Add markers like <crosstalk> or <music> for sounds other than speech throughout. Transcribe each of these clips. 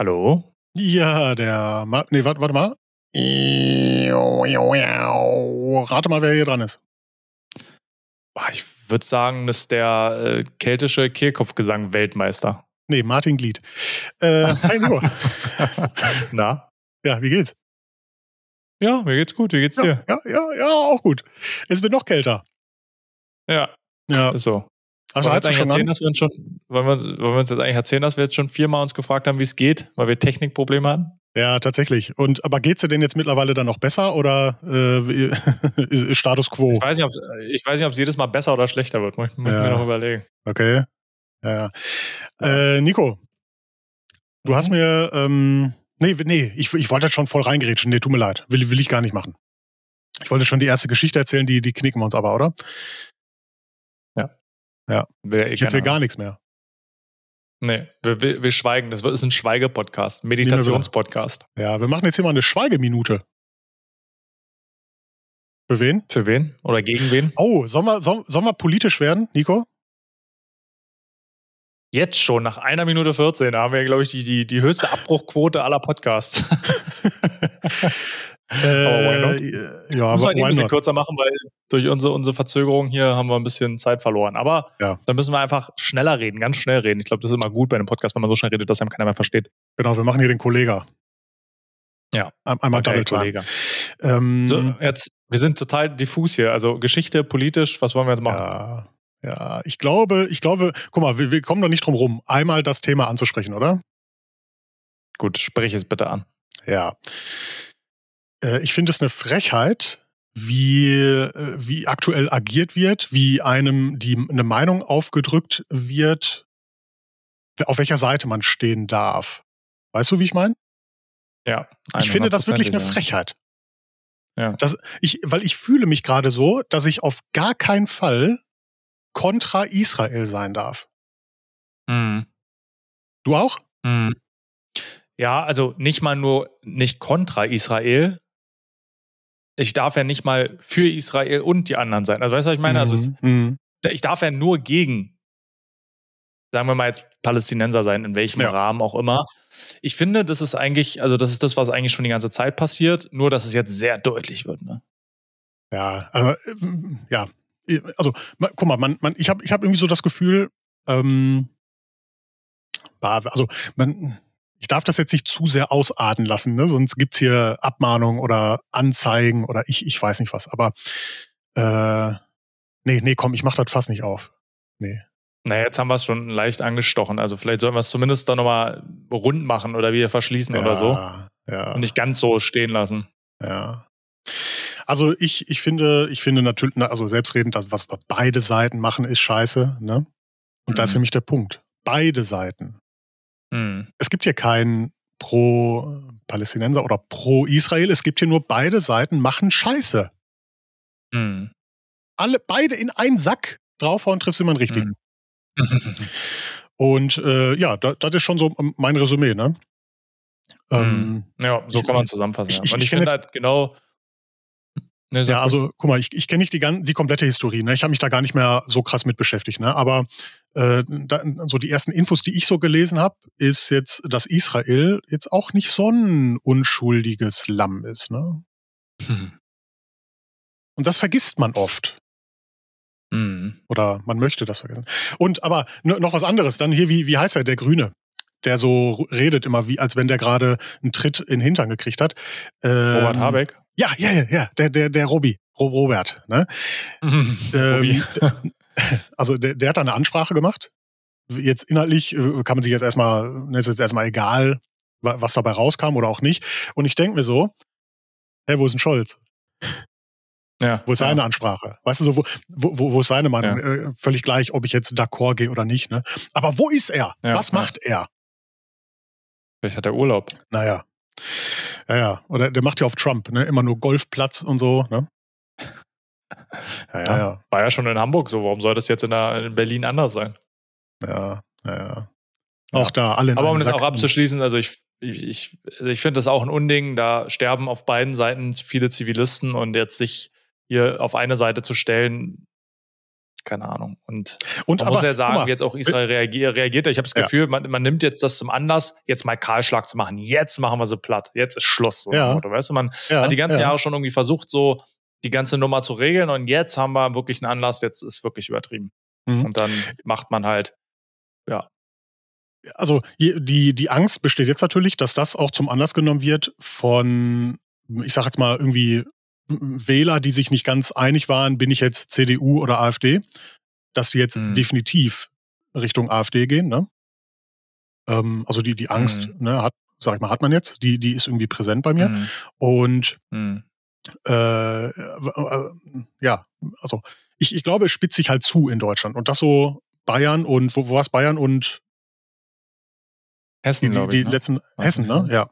Hallo? Ja, der. Ma nee, warte, warte mal. Rate mal, wer hier dran ist. Ah, Ich würde sagen, das ist der äh, keltische Kehlkopfgesang Weltmeister. Nee, Martin Glied. Äh, hi, Nico. <laughs> Na? Ja, wie geht's? Ja, mir geht's gut. Wie geht's Ja, dir? ja, ja, ja, auch gut. Es wird noch kälter. Ja, Ja. ist so. Also wollen, hast wir schon eigentlich erzählen, an? dass wir uns schon, wollen, wir, wollen wir uns jetzt eigentlich erzählen, dass wir jetzt schon viermal uns gefragt haben, wie es geht, weil wir Technikprobleme hatten? Ja, tatsächlich. Und aber geht's dir denn jetzt mittlerweile dann noch besser oder äh, <laughs> Status quo? Ich weiß nicht, ob ich weiß nicht, ob es jedes Mal besser oder schlechter wird. Muss, ich- muss Ja. mir noch überlegen. Okay. Ja. Äh, Nico, du hast Mhm. mir ähm, nee, nee, ich, ich wollte schon voll reingerätschen. Nee, tut mir leid. Will, will ich gar nicht machen. Ich wollte schon die erste Geschichte erzählen, die, die knicken wir uns aber, oder? Will ja eh Ich erzähle gar nichts mehr. Nee, wir, wir, wir schweigen. Das ist ein Schweigepodcast, ein Meditationspodcast. Ja, wir machen jetzt hier mal eine Schweigeminute. Für wen? Für wen? Oder gegen wen? Oh, sollen wir, sollen, sollen wir politisch werden, Nico? Jetzt schon, nach einer Minute 14, da haben wir, glaube ich, die, die, die höchste Abbruchquote aller Podcasts. <laughs> Äh, not? äh, ja, müssen aber wir ein why bisschen not? kürzer machen, weil durch unsere, unsere Verzögerung hier haben wir ein bisschen Zeit verloren. Aber Ja. dann müssen wir einfach schneller reden, ganz schnell reden. Ich glaube, das ist immer gut bei einem Podcast, wenn man so schnell redet, dass einem keiner mehr versteht. Genau, wir machen hier den Kollega. Ja. Ein- Einmal Okay, Double. Kollege. Ähm, So, jetzt, wir sind total diffus hier. Also Geschichte, politisch, was wollen wir jetzt machen? ja, ja, ich glaube, ich glaube, guck mal, wir, wir kommen doch nicht drum rum, einmal das Thema anzusprechen, oder? Gut, sprich es bitte an. Ja. Äh, ich finde es eine Frechheit, wie, äh, wie aktuell agiert wird, wie einem die eine Meinung aufgedrückt wird, auf welcher Seite man stehen darf. Weißt du, wie ich meine? Ja. Ich finde das wirklich eine 100%, ja. Frechheit. Ja. Das, ich, weil ich fühle mich gerade so, dass ich auf gar keinen Fall kontra Israel sein darf. Mhm. Du auch? Mhm. Ja, also nicht mal nur nicht kontra Israel. Ich darf ja nicht mal für Israel und die anderen sein. Also weißt du, was ich meine? Also es, Mhm. ich darf ja nur gegen, sagen wir mal jetzt Palästinenser sein, in welchem Ja. Rahmen auch immer. Ich finde, das ist eigentlich, also das ist das, was eigentlich schon die ganze Zeit passiert, nur dass es jetzt sehr deutlich wird. Ne? Ja, ähm, ja, also guck mal, man, man, ich habe ich hab irgendwie so das Gefühl, ähm, also man, ich darf das jetzt nicht zu sehr ausarten lassen, ne? sonst gibt's hier Abmahnungen oder Anzeigen oder ich, ich weiß nicht was, aber äh, nee, nee, komm, ich mach das fast nicht auf. Nee. Naja, jetzt haben wir es schon leicht angestochen. Also vielleicht sollten wir es zumindest dann nochmal rund machen oder wieder verschließen oder so. Ja. Und nicht ganz so stehen lassen. Ja. Also ich, ich finde, ich finde natürlich, na, also selbstredend, das, was beide Seiten machen, ist scheiße, ne? Und da ist Mhm. nämlich der Punkt. Beide Seiten. Hm. Es gibt hier keinen Pro-Palästinenser oder Pro-Israel. Es gibt hier nur beide Seiten machen Scheiße. Hm. Alle, beide in einen Sack draufhauen, triffst immer einen richtigen. <laughs> Und äh, ja, da- das ist schon so mein Resümee, ne? Ähm, ja, so kann man zusammenfassen. Ich- ja. ich- Und ich ich finde halt genau. Sag Ja, ruhig. also guck mal, ich, ich kenne nicht die, die komplette Historie. Ne? Ich habe mich da gar nicht mehr so krass mit beschäftigt. Ne? Aber äh, da, so die ersten Infos, die ich so gelesen habe, ist jetzt, dass Israel jetzt auch nicht so ein unschuldiges Lamm ist. Ne? Hm. Und das vergisst man oft. Hm. Oder man möchte das vergessen. Und aber noch was anderes. Dann hier, wie, wie heißt er, der Grüne? Der so redet immer, wie als wenn der gerade einen Tritt in den Hintern gekriegt hat. Ähm, Robert Habeck. Ja, ja, ja, ja, der, der, der Robi, Ro- Robert. Ne? <laughs> Robi. Ähm, <laughs> also der, der hat da eine Ansprache gemacht. Jetzt inhaltlich äh, kann man sich jetzt erstmal, ne, ist jetzt erstmal egal, wa- was dabei rauskam oder auch nicht. Und ich denke mir so, hä, wo ist denn Scholz? ja, Wo ist ja. seine Ansprache? Weißt du so, wo, wo, wo- ist seine Meinung? Ja. Äh, völlig gleich, ob ich jetzt d'accord gehe oder nicht. Ne? Aber wo ist er? Ja, was ja. macht er? Vielleicht hat er Urlaub. Naja. Ja, ja. Oder der macht ja auf Trump, ne? Immer nur Golfplatz und so, ne? Ja, Ja, ja. War ja schon in Hamburg so. Warum soll das jetzt in, der, in Berlin anders sein? Ja, ja, ja. Ja. Auch da alle in Aber um das auch abzuschließen, also ich, ich, ich, also ich finde das auch ein Unding. Da sterben auf beiden Seiten viele Zivilisten und jetzt sich hier auf eine Seite zu stellen, keine Ahnung. Und, Und man aber, muss ja sagen, jetzt auch Israel reagiert. reagiert. Ich habe das Ja. Gefühl, man, man nimmt jetzt das zum Anlass, jetzt mal Kahlschlag zu machen. Jetzt machen wir sie platt. Jetzt ist Schluss. So Ja. weißt du, man ja, hat die ganzen ja. Jahre schon irgendwie versucht, so die ganze Nummer zu regeln und jetzt haben wir wirklich einen Anlass, jetzt ist wirklich übertrieben. Mhm. Und dann macht man halt, also je- die, die Angst besteht jetzt natürlich, dass das auch zum Anlass genommen wird von, ich sag jetzt mal irgendwie Wähler, die sich nicht ganz einig waren, bin ich jetzt CDU oder AfD, dass sie jetzt Mhm. definitiv Richtung AfD gehen. Ne? Ähm, also die, die Angst, Mhm. ne, hat, sag ich mal, hat man jetzt, die, die ist irgendwie präsent bei mir. mm, Und mm, äh, äh, ja, also ich, ich glaube, es spitzt sich halt zu in Deutschland. Und das so Bayern und wo, wo war es Bayern und Hessen, die, die, die ich. Ne? letzten Was Hessen, ne? Ja.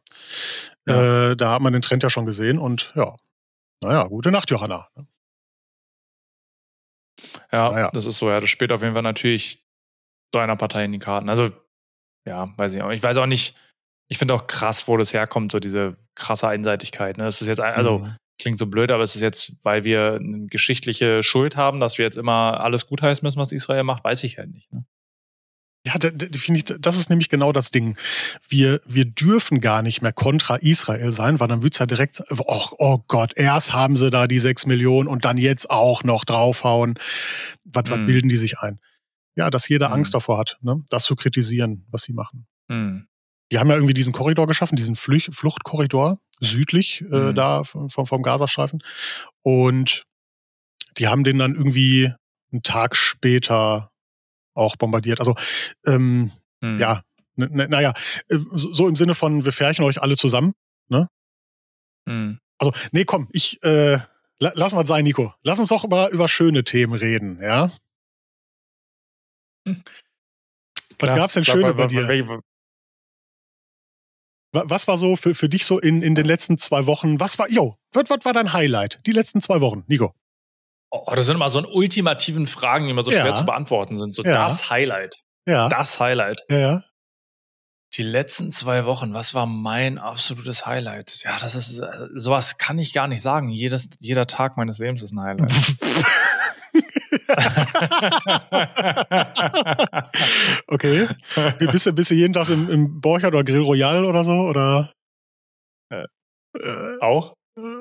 Ja. Äh, da hat man den Trend ja schon gesehen und ja. Naja, gute Nacht, Johanna. Ja, Naja. das ist so, ja. Das spielt auf jeden Fall natürlich deiner Partei in die Karten. Also, ja, weiß ich auch. Ich weiß auch nicht, ich finde auch krass, wo das herkommt, so diese krasse Einseitigkeit. Ne? Es ist jetzt, also, Mhm. Klingt so blöd, aber es ist jetzt, weil wir eine geschichtliche Schuld haben, dass wir jetzt immer alles gutheißen müssen, was Israel macht, weiß ich halt nicht. Ne? Ja, das ist nämlich genau das Ding. Wir, wir dürfen gar nicht mehr kontra Israel sein, weil dann wird's ja direkt, oh, oh Gott, erst haben sie da die sechs Millionen und dann jetzt auch noch draufhauen. Was, was Mhm. bilden die sich ein? Ja, dass jeder Mhm. Angst davor hat, ne? das zu kritisieren, was sie machen. Hm. Die haben ja irgendwie diesen Korridor geschaffen, diesen Flüch Fluchtkorridor südlich äh, Mhm. da vom, vom Gazastreifen. Und die haben den dann irgendwie einen Tag später auch bombardiert. Also ähm, Hm. ja, naja, äh, so, im Sinne von, wir färchen euch alle zusammen. Hm. Also, nee, komm, ich äh, la, lass mal sein, Nico. Lass uns doch über, über schöne Themen reden, ja? Hm. Was gab's denn Schöne mal, bei wa- dir? welche- Was war so für, für dich so in, in den letzten zwei Wochen? Was war, yo, was, was war dein Highlight? Die letzten zwei Wochen, Nico. Oh, das sind immer so ultimativen Fragen, die immer so Ja. schwer zu beantworten sind. So Ja. das Highlight. Ja. Das Highlight. Ja, ja. Die letzten zwei Wochen, was war mein absolutes Highlight? Ja, das ist, äh, sowas kann ich gar nicht sagen. Jedes, jeder Tag meines Lebens ist ein Highlight. <laughs> <laughs> okay. Bist du, bist du jeden Tag im, im Borchardt oder Grill Royal oder so? Oder? Äh, Äh, auch?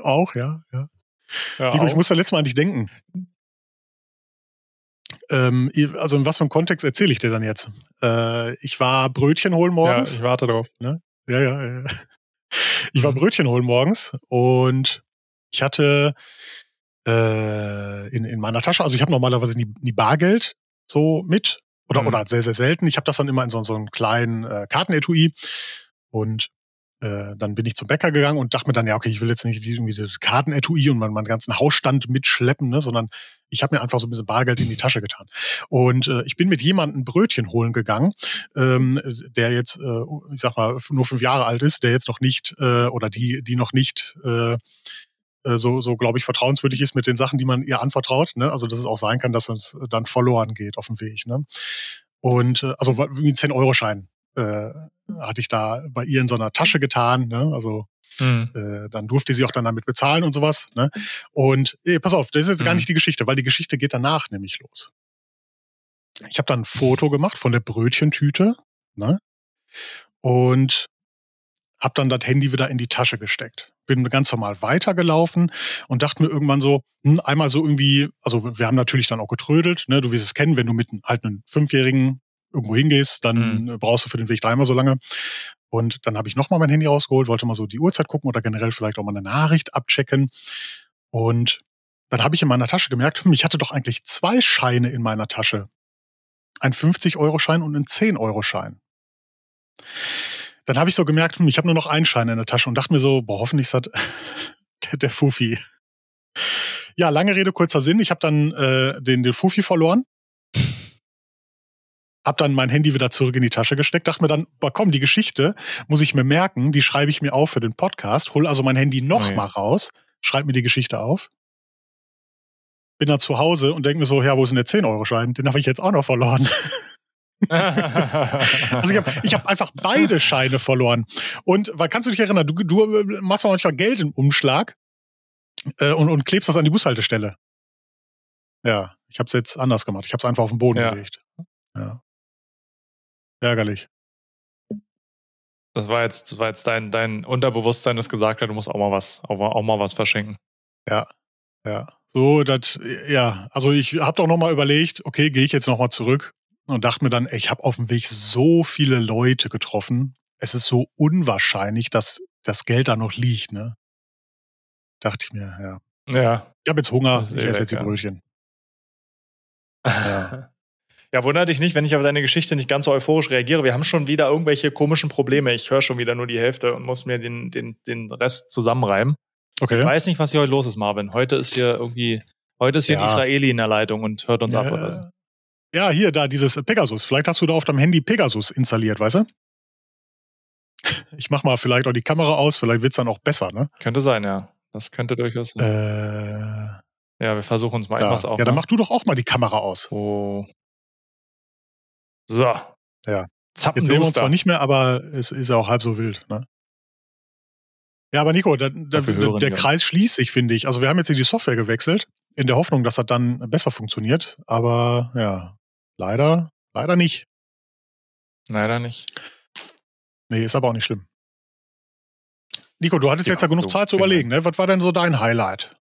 auch, ja, ja. Ja, Nico, ich auch. muss da letztes Mal an dich denken. Ähm, also in was für einem Kontext erzähle ich dir dann jetzt? Äh, ich war Brötchen holen ja, morgens. ich warte drauf. Ja, ja, ja. ja. <laughs> Ich war Mhm. Brötchen holen morgens und ich hatte äh, in, in meiner Tasche, also ich habe normalerweise nie, nie Bargeld so mit oder, Mhm. oder sehr, sehr selten. Ich habe das dann immer in so, so einem kleinen äh, Kartenetui und äh, dann bin ich zum Bäcker gegangen und dachte mir dann, ja, okay, ich will jetzt nicht irgendwie das Kartenetui und meinen, meinen ganzen Hausstand mitschleppen, ne, sondern ich habe mir einfach so ein bisschen Bargeld in die Tasche getan. Und äh, ich bin mit jemandem Brötchen holen gegangen, ähm, der jetzt, äh, ich sag mal, nur fünf Jahre alt ist, der jetzt noch nicht, äh, oder die, die noch nicht äh, so, so glaube ich, vertrauenswürdig ist mit den Sachen, die man ihr anvertraut. Ne? Also, dass es auch sein kann, dass es dann verloren geht auf dem Weg. Ne? Und äh, also wie ein 10-Euro-Schein äh, hatte ich da bei ihr in so einer Tasche getan. Ne? Also Mhm. äh, dann durfte sie auch dann damit bezahlen und sowas. Ne? Und eh, pass auf, das ist jetzt gar Mhm. nicht die Geschichte, weil die Geschichte geht danach nämlich los. Ich habe dann ein Foto gemacht von der Brötchentüte ne? und habe dann das Handy wieder in die Tasche gesteckt. Bin ganz normal weitergelaufen und dachte mir irgendwann so, hm, einmal so irgendwie, also wir haben natürlich dann auch getrödelt, ne? du wirst es kennen, wenn du mit halt einem Fünfjährigen irgendwo hingehst, dann äh, brauchst du für den Weg dreimal so lange. Und dann habe ich nochmal mein Handy rausgeholt, wollte mal so die Uhrzeit gucken oder generell vielleicht auch mal eine Nachricht abchecken. Und dann habe ich in meiner Tasche gemerkt, hm, ich hatte doch eigentlich zwei Scheine in meiner Tasche. Ein 50-Euro-Schein und ein 10-Euro-Schein. Dann habe ich so gemerkt, hm, ich habe nur noch einen Schein in der Tasche und dachte mir so, boah, hoffentlich ist das <laughs> der, der Fufi. Ja, lange Rede, kurzer Sinn. Ich habe dann äh, den, den Fufi verloren. Hab dann mein Handy wieder zurück in die Tasche gesteckt, dachte mir dann, boah, komm, die Geschichte muss ich mir merken, die schreibe ich mir auf für den Podcast, hol also mein Handy noch Oh ja. mal raus, schreib mir die Geschichte auf. Bin dann zu Hause und denke mir so, ja, wo ist denn der 10-Euro-Schein? Den habe ich jetzt auch noch verloren. <laughs> Also ich habe hab einfach beide Scheine verloren. Und weil kannst du dich erinnern, du, du äh, machst manchmal Geld im Umschlag äh, und, und klebst das an die Bushaltestelle. Ja, Ich habe es jetzt anders gemacht. Ich habe es einfach auf den Boden Ja. gelegt. Ja. Ärgerlich. Das war jetzt, das war jetzt dein, dein Unterbewusstsein, das gesagt hat, du musst auch mal was, auch mal, auch mal was verschenken. Ja. Ja. So, das, ja, also ich habe doch nochmal überlegt, okay, gehe ich jetzt nochmal zurück und dachte mir dann, ey, ich habe auf dem Weg so viele Leute getroffen. Es ist so unwahrscheinlich, dass das Geld da noch liegt, ne? Dachte ich mir, ja. Ja. Ich habe jetzt Hunger, ich esse jetzt die ja. Brötchen. Ja. <laughs> ja, wundert dich nicht, wenn ich auf deine Geschichte nicht ganz so euphorisch reagiere. Wir haben schon wieder irgendwelche komischen Probleme. Ich höre schon wieder nur die Hälfte und muss mir den, den, den Rest zusammenreimen. Ich Okay. weiß nicht, was hier heute los ist, Marvin. Heute ist hier irgendwie, heute ist hier ein Ja. Israeli in der Leitung und hört uns ab. Oder. Ja, hier, da, dieses Pegasus. Vielleicht hast du da auf deinem Handy Pegasus installiert, weißt du? Ich mach mal vielleicht auch die Kamera aus, vielleicht wird's dann auch besser, ne? Könnte sein, ja. Das könnte durchaus sein. Äh, ja, wir versuchen uns mal da. etwas auf. ja, dann mach du doch auch mal die Kamera aus. Oh. So. Ja. Jetzt sehen wir uns zwar nicht mehr, aber es ist ja auch halb so wild, ne? Ja, aber Nico, da, da, der wir. Kreis schließt sich, finde ich. Also wir haben jetzt hier die Software gewechselt, in der Hoffnung, dass das dann besser funktioniert. Aber ja, leider, leider nicht. Leider nicht. Nee, ist aber auch nicht schlimm. Nico, du hattest Ja, jetzt ja genug du, Zeit zu genau. überlegen, ne? Was war denn so dein Highlight?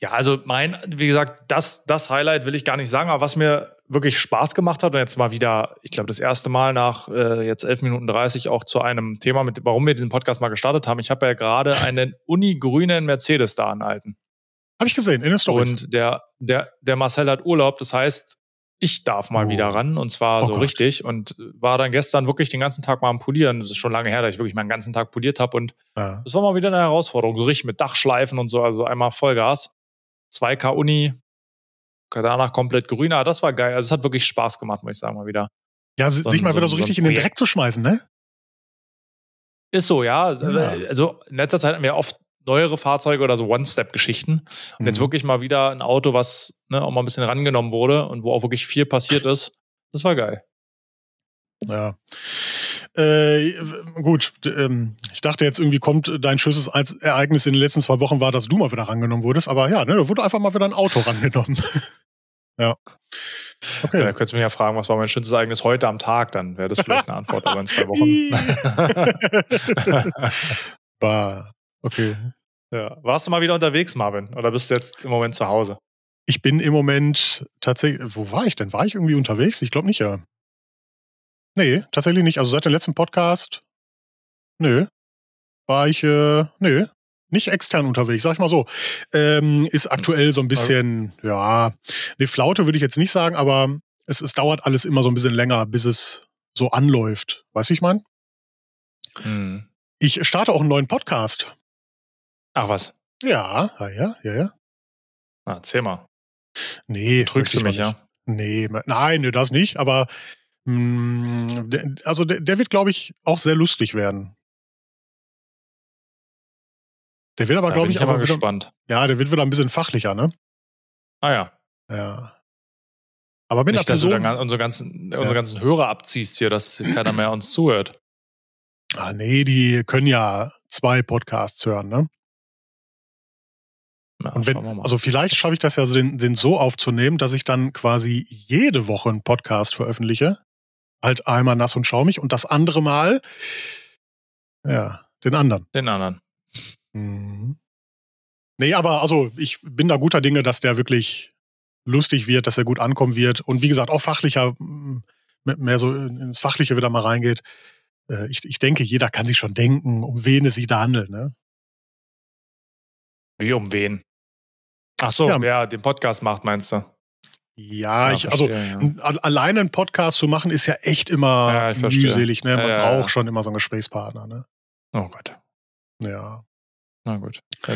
Ja, also mein, wie gesagt, das, das Highlight will ich gar nicht sagen, aber was mir wirklich Spaß gemacht hat und jetzt mal wieder, ich glaube, das erste Mal nach äh, jetzt 11 Minuten 30 auch zu einem Thema, mit, warum wir diesen Podcast mal gestartet haben. Ich habe ja gerade einen Uni-grünen Mercedes da anhalten. Habe ich gesehen, in den Stories. Und der, der, der Marcel hat Urlaub, das heißt, ich darf mal Oh. wieder ran und zwar Oh so Gott. richtig und war dann gestern wirklich den ganzen Tag mal am Polieren. Das ist schon lange her, dass ich wirklich meinen ganzen Tag poliert habe und ja. das war mal wieder eine Herausforderung, so richtig mit Dachschleifen und so, also einmal Vollgas. 2K Uni, danach komplett grün, aber das war geil. Also es hat wirklich Spaß gemacht, muss ich sagen, mal wieder. ja, so sich mal wieder so so richtig in den. Dreck zu schmeißen, ne? Ist so, ja. Ja. Also in letzter Zeit hatten wir oft neuere Fahrzeuge oder so One-Step-Geschichten. Und jetzt Mhm. wirklich mal wieder ein Auto, was ne, auch mal ein bisschen rangenommen wurde und wo auch wirklich viel passiert ist. Das war geil. Ja. Äh, gut, ähm, ich dachte jetzt irgendwie kommt dein schönstes als Ereignis in den letzten zwei Wochen war, dass du mal wieder rangenommen wurdest, aber ja, ne, da wurde einfach mal wieder ein Auto <laughs> rangenommen. ja. Okay. Da könntest du mich ja fragen, was war mein schönstes Ereignis heute am Tag, dann wäre das vielleicht eine Antwort, aber in zwei <laughs> Wochen. <laughs> bah. Okay. Ja. Warst du mal wieder unterwegs, Marvin? Oder bist du jetzt im Moment zu Hause? Ich bin im Moment tatsächlich, wo war ich denn? War ich irgendwie unterwegs? Ich glaube nicht, ja. Nee, tatsächlich nicht. Also seit dem letzten Podcast, nö, war ich, äh, nö, nicht extern unterwegs, sag ich mal so. Ähm, ist aktuell so ein bisschen, ja, nee, Flaute würde ich jetzt nicht sagen, aber es, es dauert alles immer so ein bisschen länger, bis es so anläuft. Weißt du, ich meine? Hm. Ich starte auch einen neuen Podcast. Ach was. Ja, ja, ja, ja, ja. Na, erzähl mal. Nee, Trügst du mich, ja? Nee, nein, nee, das nicht, aber mh, der, also der, der wird, glaube ich, auch sehr lustig werden. Der wird aber, glaube ich, ich aber wieder, gespannt. ja, der wird wieder ein bisschen fachlicher, ne? Ah ja. Ja. Aber mit Nicht, einer dass du Person. dann unsere ganzen, unsere ganzen Hörer abziehst hier, dass keiner mehr uns zuhört. ah, nee, die können ja zwei Podcasts hören, ne? Ja, Und wenn, schauen wir mal. also vielleicht schaffe ich das ja, den, den so aufzunehmen, dass ich dann quasi jede Woche einen Podcast veröffentliche. Halt einmal nass und schaumig und das andere Mal, ja, den anderen. Den anderen. Mhm. Nee, aber also ich bin da guter Dinge, dass der wirklich lustig wird, dass er gut ankommen wird und wie gesagt auch fachlicher, mm, mehr so ins Fachliche wieder mal reingeht. Äh, Ich, ich denke, jeder kann sich schon denken, um wen es sich da handelt. Ne? Wie um wen? Ach so, Ja. wer den Podcast macht, meinst du? Ja, ich, also ja. alleine einen Podcast zu machen, ist ja echt immer Ja, mühselig. Ne? Man Ja, ja, braucht ja. schon immer so einen Gesprächspartner. Ne? Oh Gott. Ja. Na gut. Ich,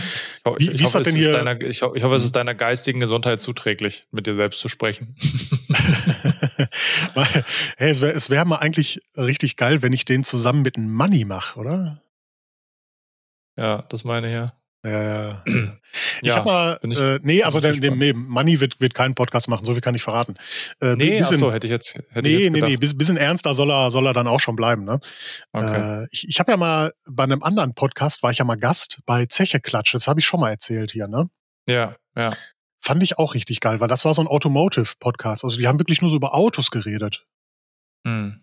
ho- Wie- ich, wie ist hoffe, es ist hier- deiner, ich, ho- ich hoffe, es ist deiner geistigen Gesundheit zuträglich, mit dir selbst zu sprechen. <laughs> hey, es wäre es wär mal eigentlich richtig geil, wenn ich den zusammen mit einem Money mache, oder? ja, das meine ich ja. Ja, <clears throat> ja. Ich Ja, hab mal, ich- äh, nee, also der, ich dem, nee, Money wird, wird keinen Podcast machen, so viel kann ich verraten. Äh, Nee, bisschen, so, hätte ich jetzt, hätte ich nee, jetzt nee, nee, bis, bisschen ernster soll er, soll er dann auch schon bleiben. Ne? Okay. Äh, ich ich habe ja mal bei einem anderen Podcast, war ich ja mal Gast bei Zeche Klatsch, das habe ich schon mal erzählt hier. Ne? ja, ja. Fand ich auch richtig geil, weil das war so ein Automotive-Podcast. Also die haben wirklich nur so über Autos geredet. Mhm.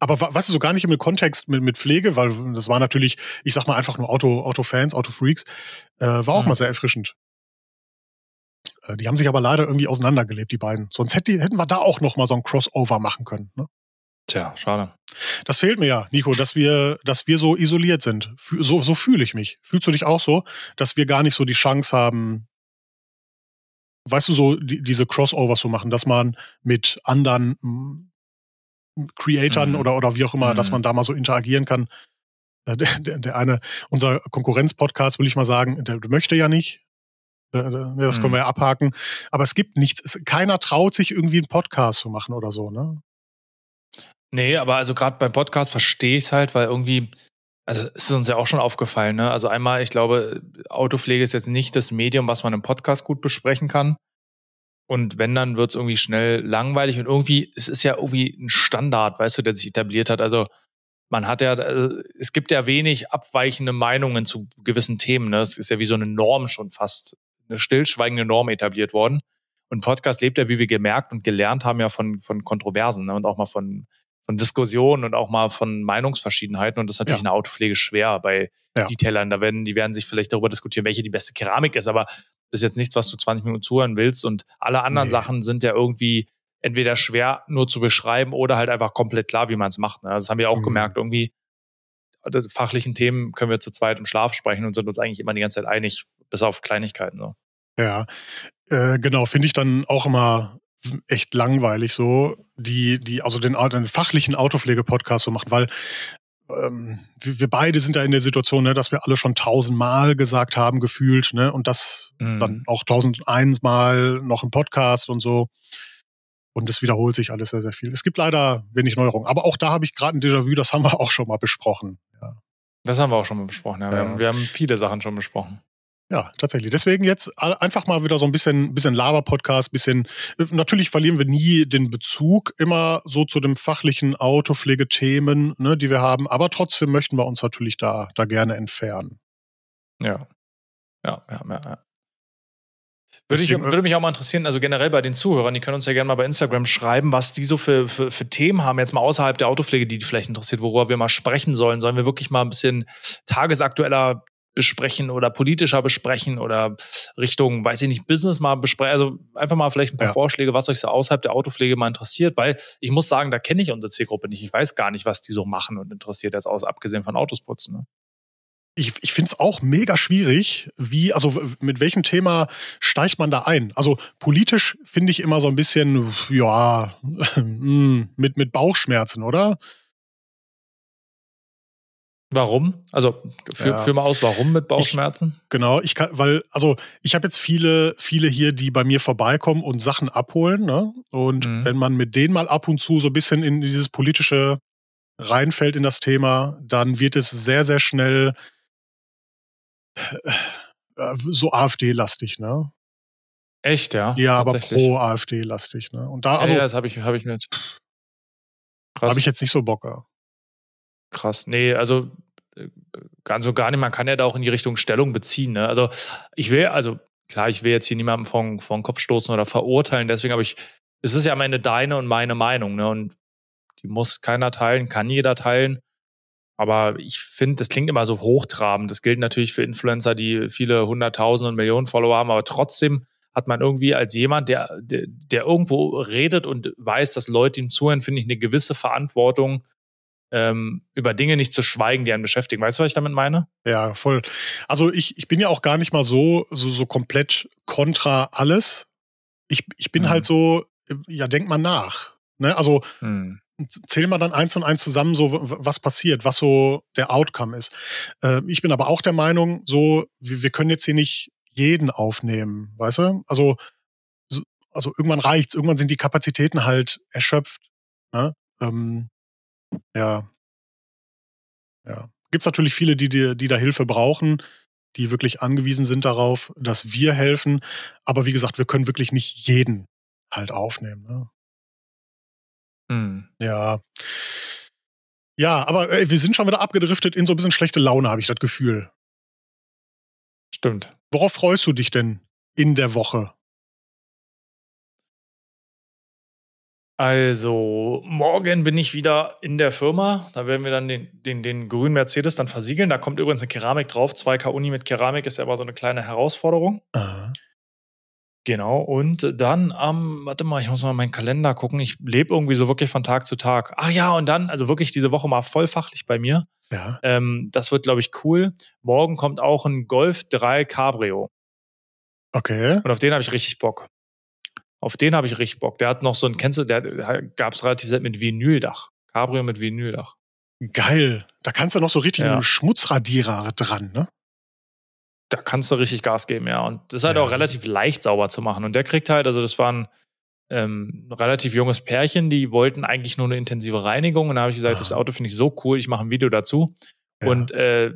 Aber weißt du, so gar nicht im Kontext mit, mit Pflege, weil das war natürlich, ich sag mal einfach nur Auto, Autofans, Autofreaks, äh, war auch mhm. mal sehr erfrischend. Äh, die haben sich aber leider irgendwie auseinandergelebt, die beiden. Sonst hätte, hätten wir da auch noch mal so ein Crossover machen können. Ne? Tja, schade. Das fehlt mir ja, Nico, dass wir, dass wir so isoliert sind. So, so fühle ich mich. Fühlst du dich auch so, dass wir gar nicht so die Chance haben, weißt du, so die, diese Crossovers zu machen, dass man mit anderen Creatoren mhm. oder, oder wie auch immer, mhm. dass man da mal so interagieren kann. Der, der, der eine, unser Konkurrenz-Podcast, will ich mal sagen, der möchte ja nicht. Das können mhm. wir ja abhaken. Aber es gibt nichts. Es, keiner traut sich irgendwie einen Podcast zu machen oder so, ne? Nee, aber also gerade beim Podcast verstehe ich es halt, weil irgendwie, also es ist uns ja auch schon aufgefallen, ne? Also einmal, ich glaube, Autopflege ist jetzt nicht das Medium, was man im Podcast gut besprechen kann. Und wenn, dann wird es irgendwie schnell langweilig und irgendwie, es ist ja irgendwie ein Standard, weißt du, der sich etabliert hat. Also man hat ja, also es gibt ja wenig abweichende Meinungen zu gewissen Themen. Ne? Es ist ja wie so eine Norm schon fast, eine stillschweigende Norm etabliert worden. Und Podcast lebt ja, wie wir gemerkt und gelernt haben, ja von, von Kontroversen ne? und auch mal von, von Diskussionen und auch mal von Meinungsverschiedenheiten. Und das ist natürlich ja. in der Autopflege schwer bei ja. Detailern. Da werden, die werden sich vielleicht darüber diskutieren, welche die beste Keramik ist. Aber ist jetzt nichts, was du 20 Minuten zuhören willst. Und alle anderen nee. Sachen sind ja irgendwie entweder schwer nur zu beschreiben oder halt einfach komplett klar, wie man es macht. Ne? Das haben wir auch mhm. gemerkt. Irgendwie, fachlichen Themen können wir zu zweit im Schlaf sprechen und sind uns eigentlich immer die ganze Zeit einig, bis auf Kleinigkeiten. So. Ja, äh, genau, finde ich dann auch immer echt langweilig so, die, die, also den, den fachlichen Autopflege-Podcast so machen, weil ähm, wir, wir, beide sind da in der Situation, ne, dass wir alle schon tausendmal gesagt haben, gefühlt, ne, und das mhm. dann auch tausend Mal noch im Podcast und so. Und es wiederholt sich alles sehr, sehr viel. Es gibt leider wenig Neuerungen. Aber auch da habe ich gerade ein Déjà-vu, das haben wir auch schon mal besprochen. Ja. Das haben wir auch schon mal besprochen, ja. Wir, ja. Haben, wir haben viele Sachen schon besprochen. Ja, tatsächlich. Deswegen jetzt einfach mal wieder so ein bisschen, bisschen Laber-Podcast, bisschen. Natürlich verlieren wir nie den Bezug immer so zu den fachlichen Autopflegethemen, ne, die wir haben. Aber trotzdem möchten wir uns natürlich da, da gerne entfernen. Ja. Ja, ja, ja. ja. Würde, ich, würde mich auch mal interessieren, also generell bei den Zuhörern, die können uns ja gerne mal bei Instagram schreiben, was die so für, für, für Themen haben, jetzt mal außerhalb der Autopflege, die, die vielleicht interessiert, worüber wir mal sprechen sollen. Sollen wir wirklich mal ein bisschen tagesaktueller besprechen oder politischer besprechen oder Richtung, weiß ich nicht, Business mal besprechen. Also einfach mal vielleicht ein paar ja. Vorschläge, was euch so außerhalb der Autopflege mal interessiert, weil ich muss sagen, da kenne ich unsere Zielgruppe nicht. Ich weiß gar nicht, was die so machen und interessiert jetzt aus, abgesehen von Autos putzen. Ne? ich, ich finde es auch mega schwierig, wie, also mit welchem Thema steigt man da ein? Also politisch finde ich immer so ein bisschen, ja, <laughs> mit, mit Bauchschmerzen, oder? Warum? Also führ, ja. führ mal aus, warum mit Bauchschmerzen? Ich, genau, ich kann, weil, also ich habe jetzt viele, viele hier, die bei mir vorbeikommen und Sachen abholen, ne? Und mhm. wenn man mit denen mal ab und zu so ein bisschen in dieses politische reinfällt in das Thema, dann wird es sehr, sehr schnell äh, so AfD-lastig, ne? Echt, ja? Ja, aber pro AfD-lastig, ne? Und da, also. Ja, das habe ich, hab ich mir jetzt. Habe ich jetzt nicht so Bock. Ja. Krass. Nee, also äh, ganz so gar nicht. Man kann ja da auch in die Richtung Stellung beziehen. Ne? Also ich will, also klar, ich will jetzt hier niemandem vor den Kopf stoßen oder verurteilen. Deswegen habe ich, es ist ja am Ende deine und meine Meinung. Ne? Und die muss keiner teilen, kann jeder teilen. Aber ich finde, das klingt immer so hochtrabend. Das gilt natürlich für Influencer, die viele hunderttausend und Millionen Follower haben. Aber trotzdem hat man irgendwie als jemand, der, der, der irgendwo redet und weiß, dass Leute ihm zuhören, finde ich eine gewisse Verantwortung, ähm, über Dinge nicht zu schweigen, die einen beschäftigen. Weißt du, was ich damit meine? Ja, voll. Also ich, ich bin ja auch gar nicht mal so, so, so komplett kontra alles. Ich, ich bin hm. halt so, ja, denk mal nach. Ne? Also hm. zähl mal dann eins und eins zusammen, so was passiert, was so der Outcome ist. Äh, ich bin aber auch der Meinung, so, wir, wir können jetzt hier nicht jeden aufnehmen, weißt du? Also, so, also irgendwann reicht's, irgendwann sind die Kapazitäten halt erschöpft. Ne? Ähm, ja. Ja. Gibt es natürlich viele, die, die, die da Hilfe brauchen, die wirklich angewiesen sind darauf, dass wir helfen. Aber wie gesagt, wir können wirklich nicht jeden halt aufnehmen. Ne? Hm. Ja. Ja, aber ey, wir sind schon wieder abgedriftet in so ein bisschen schlechte Laune, habe ich das Gefühl. Stimmt. Worauf freust du dich denn in der Woche? Also, morgen bin ich wieder in der Firma. Da werden wir dann den, den, den grünen Mercedes dann versiegeln. Da kommt übrigens eine Keramik drauf. 2K Uni mit Keramik ist ja immer so eine kleine Herausforderung. Aha. Genau. Und dann am, warte mal, ich muss mal meinen Kalender gucken. Ich lebe irgendwie so wirklich von Tag zu Tag. Ach ja, und dann, also wirklich diese Woche mal vollfachlich bei mir. Ja. Ähm, das wird, glaube ich, cool. Morgen kommt auch ein Golf 3 Cabrio. Okay. Und auf den habe ich richtig Bock. Auf den habe ich richtig Bock. Der hat noch so ein, kennst du, der gab es relativ selten mit Vinyldach. Cabrio mit Vinyldach. Geil. Da kannst du noch so richtig Ja. einen Schmutzradierer dran, ne? Da kannst du richtig Gas geben, ja. Und das ist halt Ja. auch relativ leicht sauber zu machen. Und der kriegt halt, also das war ein ähm, relativ junges Pärchen, die wollten eigentlich nur eine intensive Reinigung. Und da habe ich gesagt, Ah. das Auto finde ich so cool, ich mache ein Video dazu. Ja. Und äh,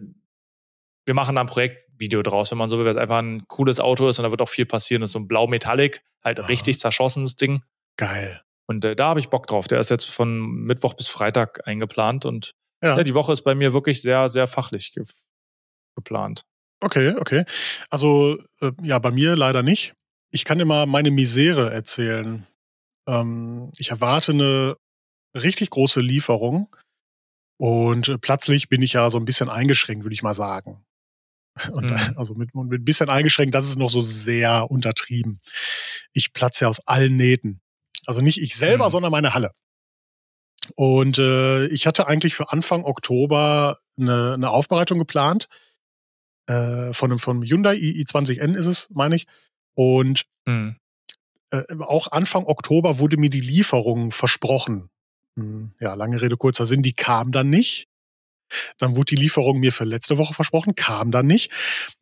wir machen da ein Projektvideo draus, wenn man so will, weil es einfach ein cooles Auto ist und da wird auch viel passieren. Das ist so ein blau-metallic, halt Aha. richtig zerschossenes Ding. Geil. Und äh, da habe ich Bock drauf. Der ist jetzt von Mittwoch bis Freitag eingeplant und Ja. ja. die Woche ist bei mir wirklich sehr, sehr fachlich ge geplant. Okay, okay. Also, äh, ja, bei mir leider nicht. Ich kann dir mal meine Misere erzählen. Ähm, ich erwarte eine richtig große Lieferung und äh, plötzlich bin ich ja so ein bisschen eingeschränkt, würde ich mal sagen. <laughs> Und Mhm. also mit, mit ein bisschen eingeschränkt, das ist noch so sehr untertrieben. Ich platze ja aus allen Nähten. Also nicht ich selber, Mhm. sondern meine Halle. Und äh, ich hatte eigentlich für Anfang Oktober eine, eine Aufbereitung geplant. Äh, von einem, von Hyundai i, i20N ist es, meine ich. Und Mhm. äh, auch Anfang Oktober wurde mir die Lieferung versprochen. Hm, Ja, lange Rede, kurzer Sinn, die kam dann nicht. Dann wurde die Lieferung mir für letzte Woche versprochen, kam dann nicht.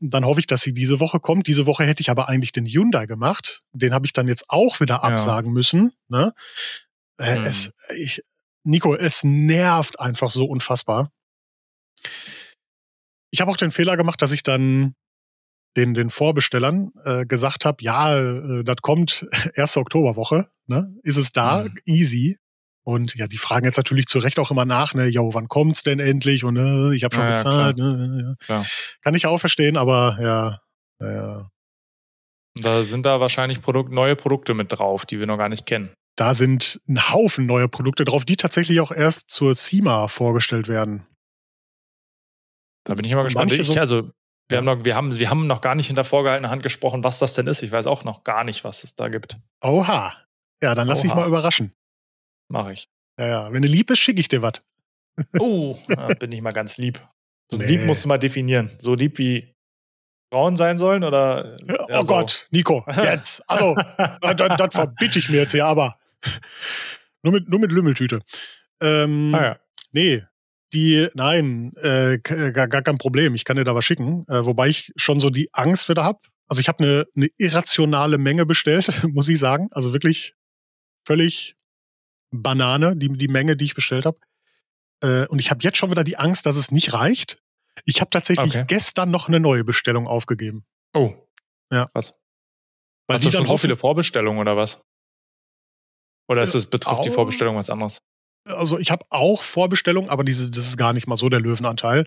Dann hoffe ich, dass sie diese Woche kommt. Diese Woche hätte ich aber eigentlich den Hyundai gemacht. Den habe ich dann jetzt auch wieder Ja. absagen müssen. Ne? Äh, Hm. es, ich, Nico, es nervt einfach so unfassbar. Ich habe auch den Fehler gemacht, dass ich dann den, den Vorbestellern äh, gesagt habe, ja, äh, das kommt <laughs> erste Oktoberwoche, ne? Ist es da? Mhm. Easy. Und ja, die fragen jetzt natürlich zu Recht auch immer nach, ne, yo, wann kommt's denn endlich? Und äh, ich habe schon Ja, ja, bezahlt. ne, ja. Klar. Kann ich auch verstehen, aber ja, ja, Da sind da wahrscheinlich Produkt, neue Produkte mit drauf, die wir noch gar nicht kennen. da sind ein Haufen neue Produkte drauf, die tatsächlich auch erst zur SEMA vorgestellt werden. Da bin ich immer gespannt. Ich, so- also, wir, Ja. haben noch, wir, haben, wir haben noch gar nicht hinter vorgehaltener Hand gesprochen, was das denn ist. Ich weiß auch noch gar nicht, was es da gibt. Oha. Ja, dann lass dich mal überraschen. Mache ich. Ja, ja. Wenn du lieb bist, schicke ich dir was. Oh, <laughs> da bin ich mal ganz lieb. So Nee. lieb musst du mal definieren. So lieb wie Frauen sein sollen oder? Ja, Ja, oh so. Gott, Nico, <laughs> jetzt. Also, das, das verbitte ich mir jetzt hier, aber <laughs> nur mit, nur mit Lümmeltüte. Ähm, Ah, ja. Nee, die, nein, äh, k- gar, gar kein Problem. Ich kann dir da was schicken. Äh, wobei ich schon so die Angst wieder hab. Also ich habe eine, eine irrationale Menge bestellt, muss ich sagen. Also wirklich völlig Banane, die, die Menge, die ich bestellt habe. Äh, und ich habe jetzt schon wieder die Angst, dass es nicht reicht. Ich habe tatsächlich Okay. gestern noch eine neue Bestellung aufgegeben. Oh. Ja. Was? Weil Hast die du schon dann so viele Vorbestellungen oder was? Oder ist Äh, es betrifft die au- Vorbestellung was anderes? also ich habe auch Vorbestellungen, aber diese, das ist gar nicht mal so der Löwenanteil.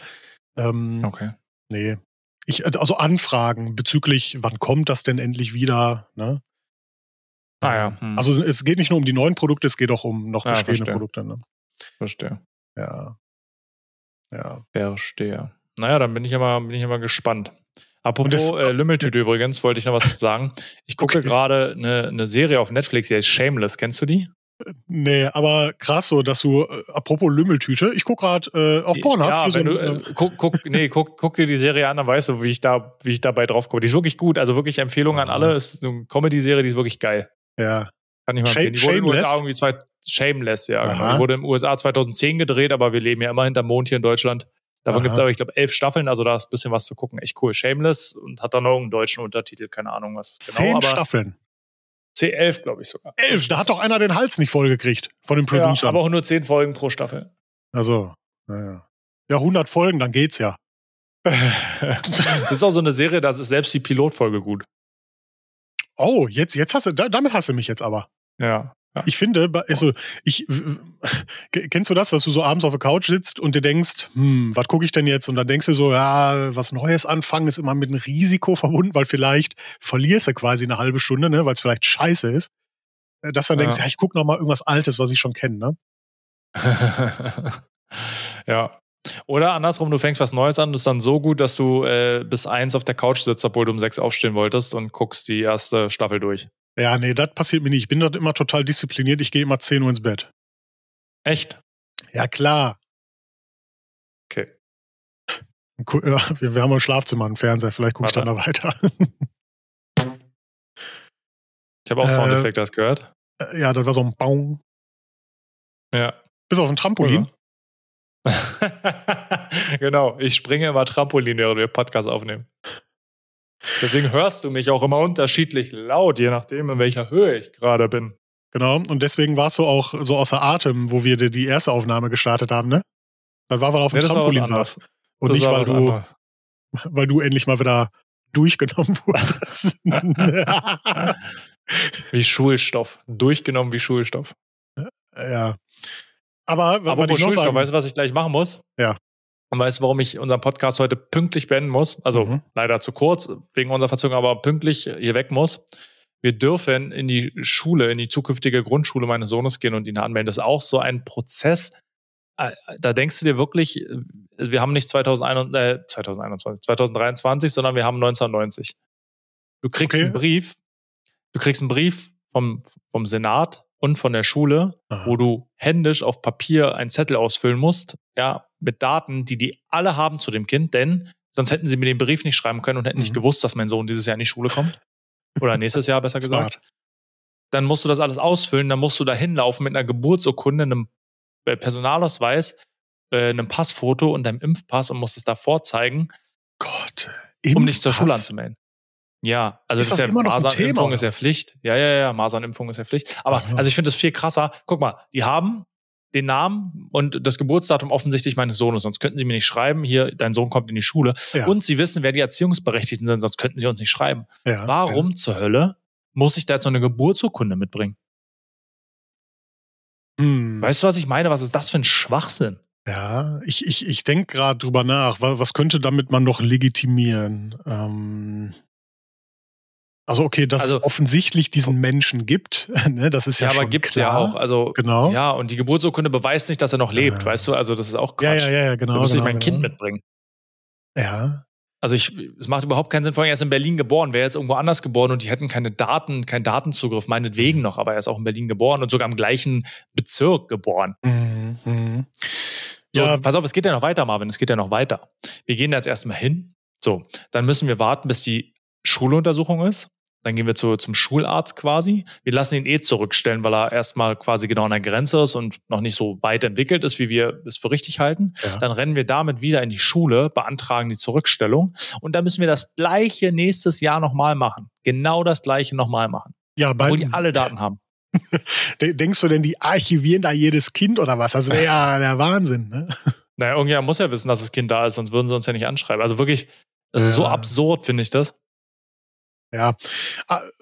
Ähm, Okay. Nee. Ich, also Anfragen bezüglich, wann kommt das denn endlich wieder? Ne? Ah ja. Hm. Also es geht nicht nur um die neuen Produkte, es geht auch um noch Ja, bestehende verstehe. Produkte. Ne? Verstehe. Ja. Ja. Verstehe. Naja, dann bin ich immer, bin ich immer gespannt. Apropos das- äh, Lümmeltüte übrigens, wollte ich noch was sagen. Ich gucke Okay. gerade eine, eine Serie auf Netflix, die heißt Shameless. Kennst du die? Nee, aber krass so, dass du, äh, apropos Lümmeltüte, ich guck gerade äh, auf Pornhub. Ja, so wenn du, äh, guck, guck, nee, guck, guck dir die Serie an, dann weißt du, wie ich da, wie ich dabei drauf komme. Die ist wirklich gut. Also wirklich Empfehlung an Aha. alle. Es ist eine Comedy-Serie, die ist wirklich geil. Ja. Kann ich mal empfehlen. Die wurde in den? USA irgendwie zwei, Shameless, ja, genau. Die wurde im USA 2010 gedreht, aber wir leben ja immer hinterm Mond hier in Deutschland. Davon gibt es aber, ich glaube, elf Staffeln, also da ist ein bisschen was zu gucken. Echt cool. Shameless und hat dann noch einen deutschen Untertitel, keine Ahnung was. Zehn Genau, aber Staffeln. C11, glaube ich sogar. Elf, da hat doch einer den Hals nicht vollgekriegt von dem Ja, Producer. aber auch nur zehn Folgen pro Staffel. also, naja. Ja, 100 Folgen, dann geht's ja. <laughs> das ist auch so eine Serie, da ist selbst die Pilotfolge gut. Oh, jetzt, jetzt hast du, da, damit hast du mich jetzt aber. Ja. ja. Ich finde, also ich kennst du das, dass du so abends auf der Couch sitzt und dir denkst, hm, was gucke ich denn jetzt? Und dann denkst du so, ja, was Neues anfangen ist immer mit einem Risiko verbunden, weil vielleicht verlierst du quasi eine halbe Stunde, ne, weil es vielleicht scheiße ist. Dass du dann denkst, ja, ich gucke noch mal irgendwas Altes, was ich schon kenne, ne? <laughs> ja. Oder andersrum, du fängst was Neues an, das ist dann so gut, dass du äh, bis eins auf der Couch sitzt, obwohl du um sechs aufstehen wolltest und guckst die erste Staffel durch. Ja, nee, das passiert mir nicht. Ich bin dort immer total diszipliniert. Ich gehe immer 10 Uhr ins Bett. Echt? Ja, klar. Okay. <laughs> Wir, haben im Schlafzimmer einen Fernseher, vielleicht gucke ich dann da weiter. <laughs> Ich habe auch äh, Soundeffekte, hast gehört? Äh, ja, das war so ein Baum. Ja. Bis auf ein Trampolin. <laughs> genau, ich springe immer Trampolin, während wir Podcast aufnehmen. Deswegen hörst du mich auch immer unterschiedlich laut, je nachdem, in welcher Höhe ich gerade bin. Genau, und deswegen warst du auch so außer Atem, wo wir die erste Aufnahme gestartet haben, ne? Dann war wir auf dem nee, Trampolin warst. Und das nicht, weil du, anders. weil du endlich mal wieder durchgenommen <laughs> wurdest. <laughs> wie Schulstoff. Durchgenommen wie Schulstoff. Ja. Aber, Aber ich noch sagen, weißt du, was ich gleich machen muss? Ja. Und weißt du, warum ich unseren Podcast heute pünktlich beenden muss? Also mhm. leider zu kurz, wegen unserer Verzögerung, aber pünktlich hier weg muss. Wir dürfen in die Schule, in die zukünftige Grundschule meines Sohnes gehen und ihn anmelden. Das ist auch so ein Prozess. Äh, da denkst du dir wirklich, äh, wir haben nicht 2021, äh, 2021 2023, sondern wir haben 1990. Du kriegst okay. einen Brief, du kriegst einen Brief vom, vom Senat und von der Schule, Aha. wo du händisch auf Papier einen Zettel ausfüllen musst, ja, mit Daten, die die alle haben zu dem Kind, denn sonst hätten sie mir den Brief nicht schreiben können und hätten mhm. nicht gewusst, dass mein Sohn dieses Jahr in die Schule kommt. Oder nächstes Jahr, besser <laughs> gesagt. Dann musst du das alles ausfüllen, dann musst du da hinlaufen mit einer Geburtsurkunde, einem äh, Personalausweis, äh, einem Passfoto und deinem Impfpass und musst es da vorzeigen. Gott, Impfpass? um dich zur Schule anzumelden. Ja, also ist das, ist ja Masernimpfung ist ja Pflicht. Ja, ja, ja, Masernimpfung ist ja Pflicht. Aber so. also ich finde das viel krasser. Guck mal, die haben den Namen und das Geburtsdatum offensichtlich meines Sohnes, sonst könnten sie mir nicht schreiben, hier, dein Sohn kommt in die Schule. Ja. Und sie wissen, wer die Erziehungsberechtigten sind, sonst könnten sie uns nicht schreiben. Ja, Warum ja. zur Hölle muss ich da jetzt so eine Geburtsurkunde mitbringen? Hm. Weißt du, was ich meine? Was ist das für ein Schwachsinn? Ja, ich, ich, ich denke gerade drüber nach. Was könnte damit man noch legitimieren? Ähm, also okay, dass also, es offensichtlich diesen Menschen gibt, <laughs> ne, das ist ja, ja schon aber gibt es ja auch. Also genau. Ja, und die Geburtsurkunde beweist nicht, dass er noch lebt, ja. weißt du? Also das ist auch Quatsch. Ja, ja, ja, genau. Da muss genau, ich mein genau. Kind mitbringen. Ja. Also ich, es macht überhaupt keinen Sinn, vor allem er ist in Berlin geboren, wäre jetzt irgendwo anders geboren und die hätten keine Daten, keinen Datenzugriff, meinetwegen mhm. noch, aber er ist auch in Berlin geboren und sogar im gleichen Bezirk geboren. Mhm. mhm. So, ja, pass auf, es geht ja noch weiter, Marvin, es geht ja noch weiter. Wir gehen da jetzt erstmal hin. So, dann müssen wir warten, bis die Schuluntersuchung ist. Dann gehen wir zu, zum Schularzt quasi. Wir lassen ihn eh zurückstellen, weil er erstmal quasi genau an der Grenze ist und noch nicht so weit entwickelt ist, wie wir es für richtig halten. Ja. Dann rennen wir damit wieder in die Schule, beantragen die Zurückstellung und dann müssen wir das gleiche nächstes Jahr nochmal machen. Genau das gleiche nochmal machen. Ja, bei, wo die alle Daten haben. <laughs> Denkst du denn, die archivieren da jedes Kind oder was? Das wäre ja <laughs> der Wahnsinn, ne? Naja, irgendjemand muss ja wissen, dass das Kind da ist, sonst würden sie uns ja nicht anschreiben. Also wirklich, das ist so absurd, finde ich das. Ja,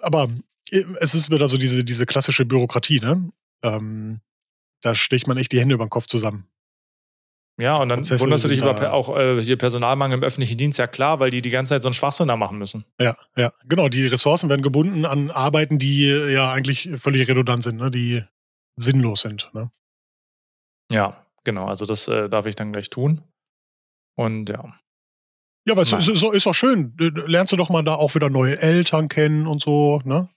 aber äh, es ist wieder so diese, diese klassische Bürokratie, ne? Ähm, da sticht man echt die Hände über den Kopf zusammen. Ja, und dann Prozesse wunderst du dich über auch äh, hier Personalmangel im öffentlichen Dienst, ja klar, weil die die ganze Zeit so einen Schwachsinn da machen müssen. Ja, ja, genau. Die Ressourcen werden gebunden an Arbeiten, die ja eigentlich völlig redundant sind, ne? die sinnlos sind. Ne? Ja, genau. Also das äh, darf ich dann gleich tun. Und ja. Ja, aber es ist, ist, auch schön. Lernst du doch mal da auch wieder neue Eltern kennen und so, ne?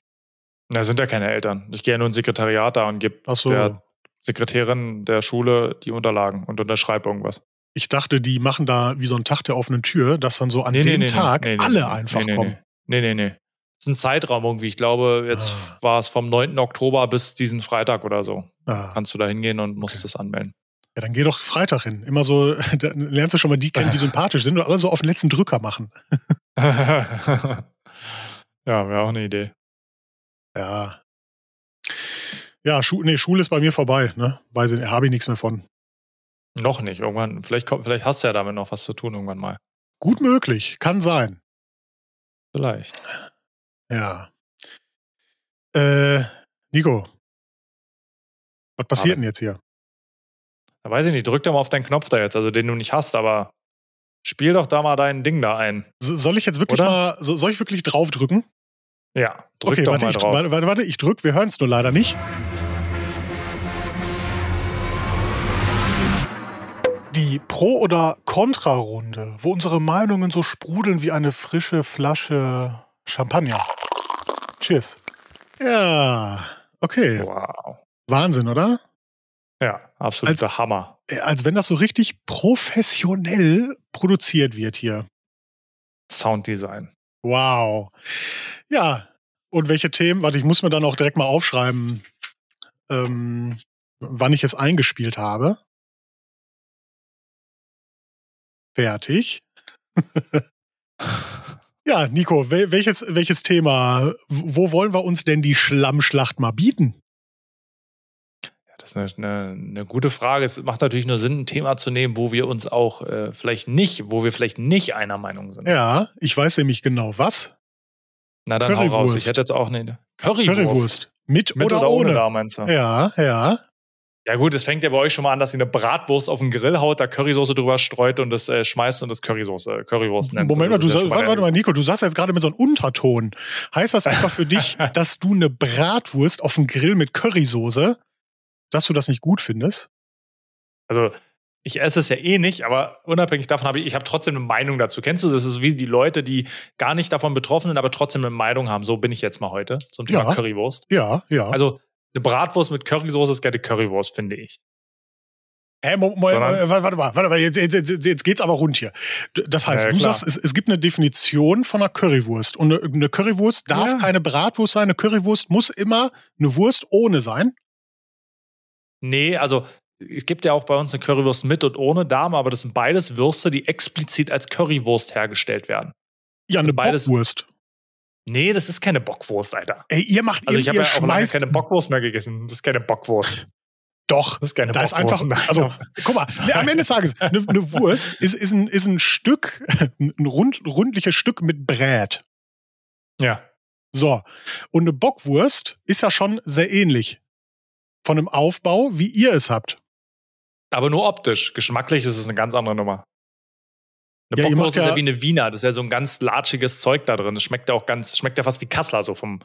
Na, sind ja keine Eltern. Ich gehe ja nur ins Sekretariat da und gebe so. der Sekretärin der Schule die Unterlagen und unterschreibe irgendwas. Ich dachte, die machen da wie so ein Tag der offenen Tür, dass dann so an nee, dem nee, Tag nee, alle einfach kommen. Nee, nee, nee. Das ist ein Zeitraum irgendwie. Ich glaube, jetzt ah. war es vom 9. Oktober bis diesen Freitag oder so. Ah. Kannst du da hingehen und musst okay. das anmelden. Ja, dann geh doch Freitag hin. Immer so, <laughs> dann lernst du schon mal die kennen, die <laughs> sympathisch sind und alle so auf den letzten Drücker machen. <laughs> ja, wäre auch eine Idee. Ja. Ja, Schu nee, Schule ist bei mir vorbei, ne? Weiß ich, habe ich nichts mehr von. Noch nicht. Irgendwann, vielleicht, kommt, vielleicht hast du ja damit noch was zu tun irgendwann mal. Gut möglich, kann sein. Vielleicht. Ja. Äh, Nico. Was passiert aber. denn jetzt hier? Da weiß ich nicht, drück doch mal auf deinen Knopf da jetzt, also den du nicht hast, aber spiel doch da mal dein Ding da ein. soll ich jetzt wirklich Oder? mal, soll ich wirklich draufdrücken? Ja, drück okay, doch warte, mal ich, drauf. warte, warte, warte, ich drück, wir hören es nur leider nicht. Die Pro- oder Kontra-Runde, wo unsere Meinungen so sprudeln wie eine frische Flasche Champagner. Cheers. Ja, okay. Wow. Wahnsinn, oder? Ja, absoluter Hammer. Äh, Als wenn das so richtig professionell produziert wird hier. Sounddesign. Wow. Ja, und welche Themen? Warte, ich muss mir dann auch direkt mal aufschreiben, ähm, wann ich es eingespielt habe. Fertig. <laughs> ja, Nico, wel welches, welches Thema? Wo wollen wir uns denn die Schlammschlacht mal bieten? Das ist eine, eine, gute Frage. Es macht natürlich nur Sinn, ein Thema zu nehmen, wo wir uns auch äh, vielleicht nicht, wo wir vielleicht nicht einer Meinung sind. Ja, ich weiß nämlich genau was. Na dann hau raus. Currywurst. Ich hätte jetzt auch eine Currywurst. Currywurst. Mit, Mit oder, ohne? da, meinst du? Ja, ja. Ja gut, es fängt ja bei euch schon mal an, dass ihr eine Bratwurst auf den Grill haut, da Currysoße drüber streut und das äh, schmeißt und das Currysoße, Currywurst nennt. Moment mal, du sagst, warte, warte mal, Nico, du sagst jetzt gerade mit so einem Unterton. Heißt das einfach für dich, <laughs> dass du eine Bratwurst auf dem Grill mit Currysoße, dass du das nicht gut findest? Also ich esse es ja eh nicht, aber unabhängig davon habe ich, ich habe trotzdem eine Meinung dazu. Kennst du das? Das ist wie die Leute, die gar nicht davon betroffen sind, aber trotzdem eine Meinung haben. So bin ich jetzt mal heute zum Thema Ja. Currywurst. Ja, ja. Also eine Bratwurst mit Currysoße ist keine Currywurst, finde ich. Hä, Mo- Sondern- warte, warte mal, warte mal, jetzt, jetzt, jetzt, jetzt geht's aber rund hier. Das heißt, Ja, du sagst, es, es gibt eine Definition von einer Currywurst. Und eine, eine Currywurst darf Ja. keine Bratwurst sein. Eine Currywurst muss immer eine Wurst ohne sein. Nee, also es gibt ja auch bei uns eine Currywurst mit und ohne Dame, aber das sind beides Würste, die explizit als Currywurst hergestellt werden. Ja, eine Beides- Bockwurst. Nee, das ist keine Bockwurst, Alter. Ey, ihr macht, Also ihr, ich habe ja auch lange keine Bockwurst mehr gegessen. Das ist keine Bockwurst. <laughs> doch. Das ist keine Da ist Bockwurst. einfach, Nein. also, guck mal, ne, am Ende des Tages, <laughs> eine, eine Wurst ist, ist, ein, ist ein Stück, <laughs> ein rund, rundliches Stück mit Brät. ja. So. Und eine Bockwurst ist ja schon sehr ähnlich. Von einem Aufbau, wie ihr es habt. Aber nur optisch. Geschmacklich ist es eine ganz andere Nummer. Eine Ja, Bockwurst ist ja- ja wie eine Wiener. Das ist ja so ein ganz latschiges Zeug da drin. Das schmeckt ja auch ganz, schmeckt ja fast wie Kassler, so vom,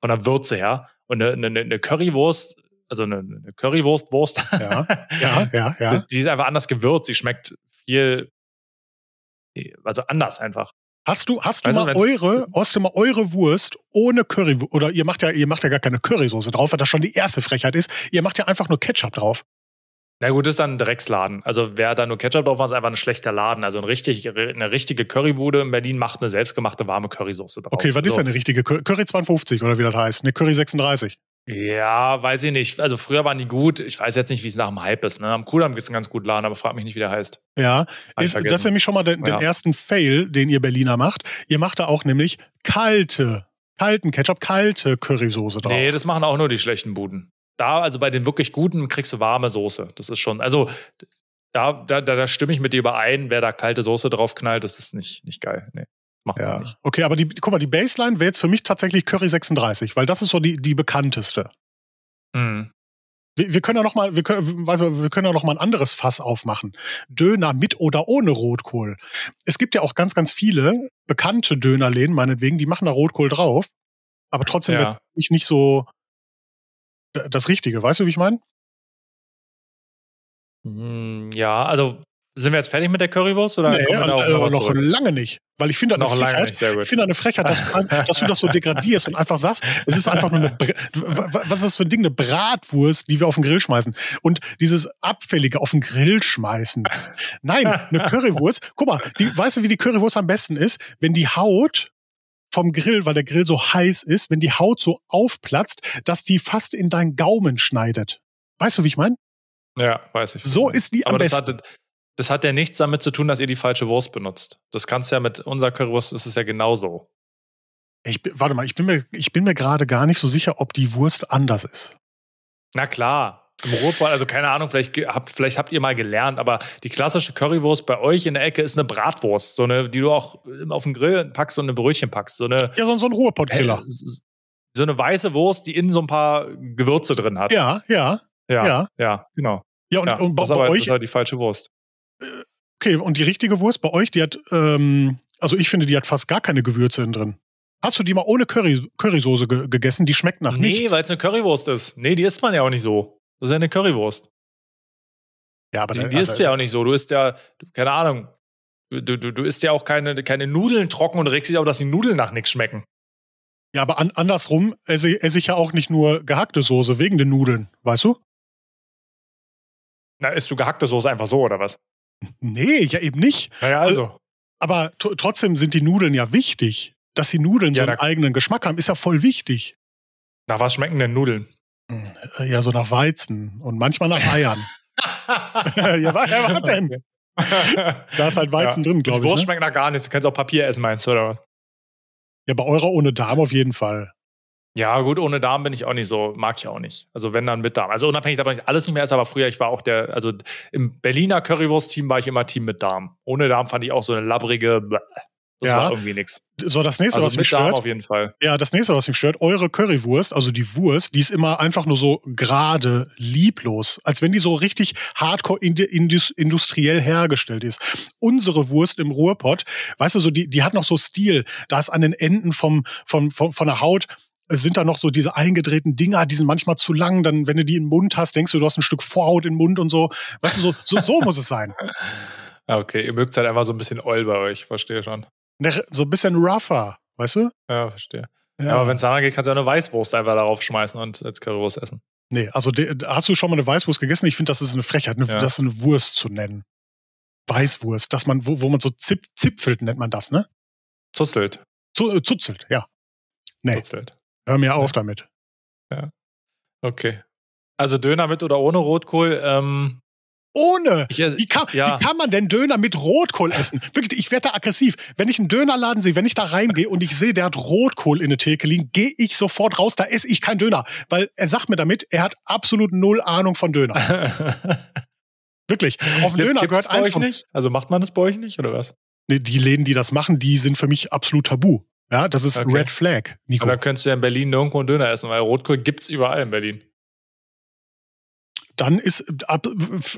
von der Würze her. Und eine, eine, eine Currywurst, also eine, eine Currywurst-Wurst, Ja, <laughs> ja, ja, ja. das, die ist einfach anders gewürzt. Die schmeckt viel, also anders einfach. Hast du, hast du du, mal eure, hast du mal eure Wurst ohne Curry, oder ihr macht ja, ihr macht ja gar keine Currysoße drauf, weil das schon die erste Frechheit ist. Ihr macht ja einfach nur Ketchup drauf. Na gut, das ist dann ein Drecksladen. Also wer da nur Ketchup drauf macht, ist einfach ein schlechter Laden. Also ein richtig, eine richtige Currybude in Berlin macht eine selbstgemachte warme Currysoße drauf. Okay, was ist So. denn eine richtige Curry? Curry 52 oder wie das heißt? Ne, Curry 36. Ja, weiß ich nicht. Also früher waren die gut. Ich weiß jetzt nicht, wie es nach dem Hype ist. Ne? Am Kudamm gibt es einen ganz guten Laden, aber frag mich nicht, wie der heißt. Ja, ist, das ist nämlich schon mal den, den Ja. ersten Fail, den ihr Berliner macht. Ihr macht da auch nämlich kalte, kalten Ketchup, kalte Currysoße drauf. Nee, das machen auch nur die schlechten Buden. Da, also bei den wirklich guten, kriegst du warme Soße. Das ist schon, also da, da, da, da stimme ich mit dir überein, wer da kalte Soße drauf knallt, das ist nicht, nicht geil. Nee, macht man ja. nicht. Okay, aber die, guck mal, die Baseline wäre jetzt für mich tatsächlich Curry 36, weil das ist so die, die bekannteste. Mhm. Wir, wir können ja noch mal, wir können, du, wir können ja noch mal ein anderes Fass aufmachen. Döner mit oder ohne Rotkohl. Es gibt ja auch ganz, ganz viele bekannte Dönerläden, meinetwegen, die machen da Rotkohl drauf, aber trotzdem Ja. wird nicht, nicht so das Richtige. Weißt du, wie ich meine? Hm, Ja, also sind wir jetzt fertig mit der Currywurst oder Nee, wir da auch äh, noch, noch lange nicht. Weil ich finde das noch eine lange Frechheit. Ich finde eine Frechheit, dass du, dass du das so degradierst und einfach sagst, es ist einfach nur eine, Br- was ist das für ein Ding, eine Bratwurst, die wir auf den Grill schmeißen. Und dieses Abfällige auf den Grill schmeißen. Nein, eine Currywurst. Guck mal, die, weißt du, wie die Currywurst am besten ist? Wenn die Haut vom Grill, weil der Grill so heiß ist, wenn die Haut so aufplatzt, dass die fast in deinen Gaumen schneidet. Weißt du, wie ich meine? Ja, weiß ich. So ist die am Aber das besten. hat, das hat ja nichts damit zu tun, dass ihr die falsche Wurst benutzt. Das kannst du ja mit unserer Currywurst ist es ja genauso. Ich, warte mal, ich bin mir, ich bin mir gerade gar nicht so sicher, ob die Wurst anders ist. Na klar. Im Rotwein, also keine Ahnung, vielleicht habt, vielleicht habt ihr mal gelernt, aber die klassische Currywurst bei euch in der Ecke ist eine Bratwurst, so eine, die du auch auf den Grill packst und ein Brötchen packst. So eine, Ja, so, so ein Ruhrpott-Killer. so eine weiße Wurst, die innen so ein paar Gewürze drin hat. Ja, ja, ja, ja. ja, genau. ja. Und, ja, und bei, das, bei aber, das euch, ist aber die falsche Wurst. Okay, und die richtige Wurst bei euch, die hat, ähm, also ich finde, die hat fast gar keine Gewürze drin. Hast du die mal ohne Curry, Currysoße ge gegessen? Die schmeckt nach nee, nichts. weil es eine Currywurst ist. Nee, die isst man ja auch nicht so. Das ist ja eine Currywurst. Ja, aber Die, da- die also, isst du ja auch nicht so. Du isst ja, keine Ahnung, du, du, du isst ja auch keine, keine Nudeln trocken und regst dich auf, dass die Nudeln nach nichts schmecken. ja, aber an, andersrum esse, esse ich ja auch nicht nur gehackte Soße wegen den Nudeln, weißt du? Na, isst du gehackte Soße einfach so, oder was? Nee, ja eben nicht. Naja, also. Aber tr- trotzdem sind die Nudeln ja wichtig. Dass die Nudeln so Ja, einen da- eigenen Geschmack haben, ist ja voll wichtig. Nach was schmecken denn Nudeln? Äh, Ja, so nach Weizen und manchmal nach Eiern. <laughs> <laughs> ja, wa- ja, was denn? <laughs> Da ist halt Weizen drin, glaube ich. Wurst Ne? schmeckt nach gar nichts. Du kannst auch Papier essen, meinst du, oder was? Ja, bei eurer ohne Darm auf jeden Fall. Ja, gut, ohne Darm bin ich auch nicht so, mag ich auch nicht. Also wenn dann mit Darm. Also unabhängig davon, dass ich alles nicht mehr esse, aber früher, ich war auch der, also im Berliner Currywurst-Team war ich immer Team mit Darm. Ohne Darm fand ich auch so eine labbrige, bäh. das Ja. war irgendwie nichts. So, das nächste, Also was mich Darm stört, auf jeden Fall. ja, das nächste, was mich stört, eure Currywurst, also die Wurst, die ist immer einfach nur so gerade, lieblos. Als wenn die so richtig hardcore industriell hergestellt ist. Unsere Wurst im Ruhrpott, weißt du, so, die, die hat noch so Stil. Da ist an den Enden vom, vom, vom, von der Haut, sind da noch so diese eingedrehten Dinger, die sind manchmal zu lang. Dann, wenn du die im Mund hast, denkst du, du hast ein Stück Vorhaut im Mund und so. Weißt du, so, so, so muss es sein. Ja, <laughs> okay, ihr mögt es halt einfach so ein bisschen oll bei euch, verstehe schon. Ne, So ein bisschen rougher, weißt du? Ja, verstehe. Ja. Aber wenn es danach geht, kannst du ja eine Weißwurst einfach darauf schmeißen und als Currywurst essen. Nee, also hast du schon mal eine Weißwurst gegessen? Ich finde, das ist eine Frechheit, eine, Ja. das eine Wurst zu nennen. Weißwurst, dass man, wo, wo man so zip, zipfelt, nennt man das, ne? Zuzelt. Zu, äh, zuzelt, ja. Nee. Zuzelt. Hör mir auf damit. Okay. Also Döner mit oder ohne Rotkohl? Ähm, Ohne! ich, Wie kann, Ja. wie kann man denn Döner mit Rotkohl essen? Wirklich, ich werde da aggressiv. Wenn ich einen Dönerladen sehe, wenn ich da reingehe und ich sehe, der hat Rotkohl in der Theke liegen, gehe ich sofort raus, da esse ich keinen Döner. Weil er sagt mir damit, er hat absolut null Ahnung von Döner. <laughs> Wirklich. Auf den Döner gehört bei euch nicht? Also macht man das bei euch nicht oder was? Nee, die Läden, die das machen, die sind für mich absolut tabu. Ja, das ist Okay. Red Flag, Nico. Und dann könntest du ja in Berlin nirgendwo einen Döner essen, weil Rotkohl gibt's überall in Berlin. Dann ist ab,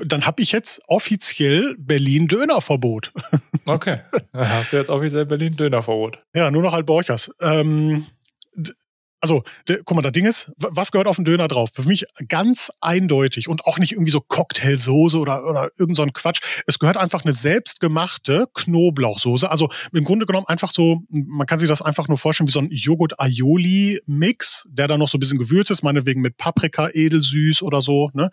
dann habe ich jetzt offiziell Berlin Dönerverbot. <laughs> Okay. Dann hast du jetzt offiziell Berlin Dönerverbot. Ja, nur noch halt Borchers. Ähm, also, de, guck mal, das Ding ist, wa- was gehört auf den Döner drauf? Für mich ganz eindeutig und auch nicht irgendwie so Cocktailsoße oder, oder irgend so ein Quatsch. Es gehört einfach eine selbstgemachte Knoblauchsoße. Also im Grunde genommen einfach so, man kann sich das einfach nur vorstellen wie so ein Joghurt-Aioli-Mix, der dann noch so ein bisschen gewürzt ist, meinetwegen mit Paprika, edelsüß oder so. Ne?